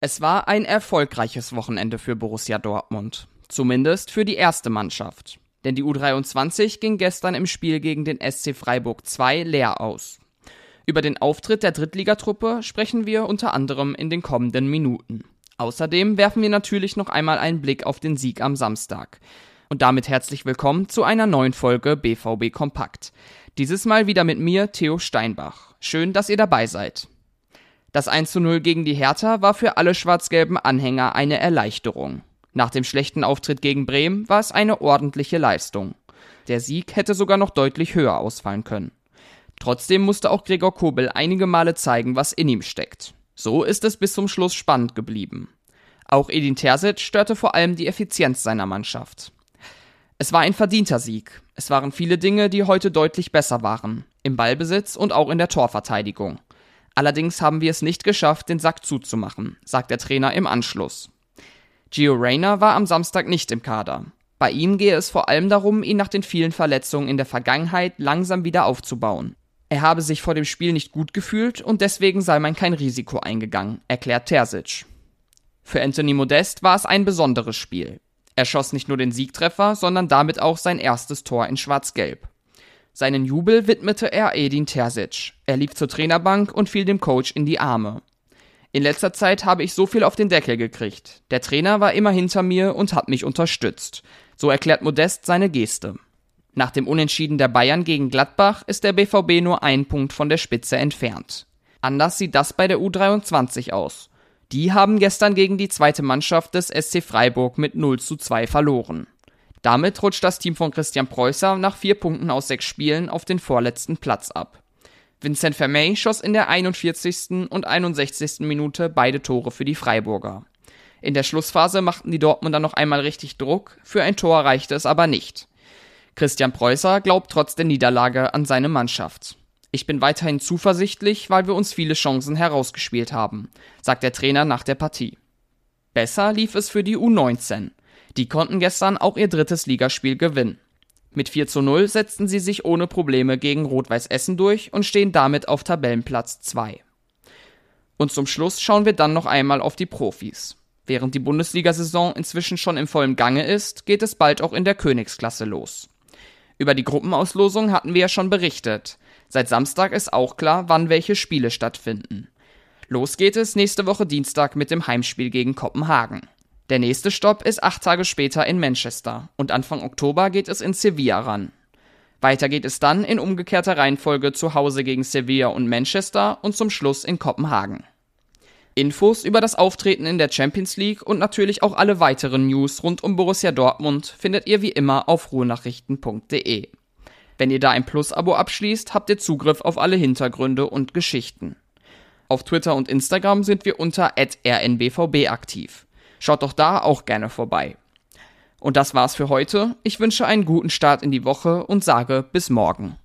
Es war ein erfolgreiches Wochenende für Borussia Dortmund. Zumindest für die erste Mannschaft. Denn die U23 ging gestern im Spiel gegen den SC Freiburg 2 leer aus. Über den Auftritt der Drittligatruppe sprechen wir unter anderem in den kommenden Minuten. Außerdem werfen wir natürlich noch einmal einen Blick auf den Sieg am Samstag. Und damit herzlich willkommen zu einer neuen Folge BVB Kompakt. Dieses Mal wieder mit mir, Theo Steinbach. Schön, dass ihr dabei seid. Das 1 zu 0 gegen die Hertha war für alle schwarz-gelben Anhänger eine Erleichterung. Nach dem schlechten Auftritt gegen Bremen war es eine ordentliche Leistung. Der Sieg hätte sogar noch deutlich höher ausfallen können. Trotzdem musste auch Gregor Kobel einige Male zeigen, was in ihm steckt. So ist es bis zum Schluss spannend geblieben. Auch Edin Terzic störte vor allem die Effizienz seiner Mannschaft. Es war ein verdienter Sieg. Es waren viele Dinge, die heute deutlich besser waren. Im Ballbesitz und auch in der Torverteidigung. Allerdings haben wir es nicht geschafft, den Sack zuzumachen, sagt der Trainer im Anschluss. Gio Reyna war am Samstag nicht im Kader. Bei ihm gehe es vor allem darum, ihn nach den vielen Verletzungen in der Vergangenheit langsam wieder aufzubauen. Er habe sich vor dem Spiel nicht gut gefühlt und deswegen sei man kein Risiko eingegangen, erklärt Terzic. Für Anthony Modest war es ein besonderes Spiel. Er schoss nicht nur den Siegtreffer, sondern damit auch sein erstes Tor in Schwarz-Gelb. Seinen Jubel widmete er Edin Terzic. Er lief zur Trainerbank und fiel dem Coach in die Arme. In letzter Zeit habe ich so viel auf den Deckel gekriegt. Der Trainer war immer hinter mir und hat mich unterstützt. So erklärt Modest seine Geste. Nach dem Unentschieden der Bayern gegen Gladbach ist der BVB nur ein Punkt von der Spitze entfernt. Anders sieht das bei der U23 aus. Die haben gestern gegen die zweite Mannschaft des SC Freiburg mit 0 zu 2 verloren. Damit rutscht das Team von Christian Preußer nach vier Punkten aus sechs Spielen auf den vorletzten Platz ab. Vincent Vermey schoss in der 41. und 61. Minute beide Tore für die Freiburger. In der Schlussphase machten die Dortmunder noch einmal richtig Druck, für ein Tor reichte es aber nicht. Christian Preußer glaubt trotz der Niederlage an seine Mannschaft. Ich bin weiterhin zuversichtlich, weil wir uns viele Chancen herausgespielt haben, sagt der Trainer nach der Partie. Besser lief es für die U19. Die konnten gestern auch ihr drittes Ligaspiel gewinnen. Mit 4 zu 0 setzten sie sich ohne Probleme gegen Rot-Weiß Essen durch und stehen damit auf Tabellenplatz 2. Und zum Schluss schauen wir dann noch einmal auf die Profis. Während die Bundesliga-Saison inzwischen schon im vollen Gange ist, geht es bald auch in der Königsklasse los. Über die Gruppenauslosung hatten wir ja schon berichtet. Seit Samstag ist auch klar, wann welche Spiele stattfinden. Los geht es nächste Woche Dienstag mit dem Heimspiel gegen Kopenhagen. Der nächste Stopp ist acht Tage später in Manchester und Anfang Oktober geht es in Sevilla ran. Weiter geht es dann in umgekehrter Reihenfolge zu Hause gegen Sevilla und Manchester und zum Schluss in Kopenhagen. Infos über das Auftreten in der Champions League und natürlich auch alle weiteren News rund um Borussia Dortmund findet ihr wie immer auf ruhenachrichten.de. Wenn ihr da ein Plus-Abo abschließt, habt ihr Zugriff auf alle Hintergründe und Geschichten. Auf Twitter und Instagram sind wir unter rnbvb aktiv. Schaut doch da auch gerne vorbei. Und das war's für heute. Ich wünsche einen guten Start in die Woche und sage bis morgen.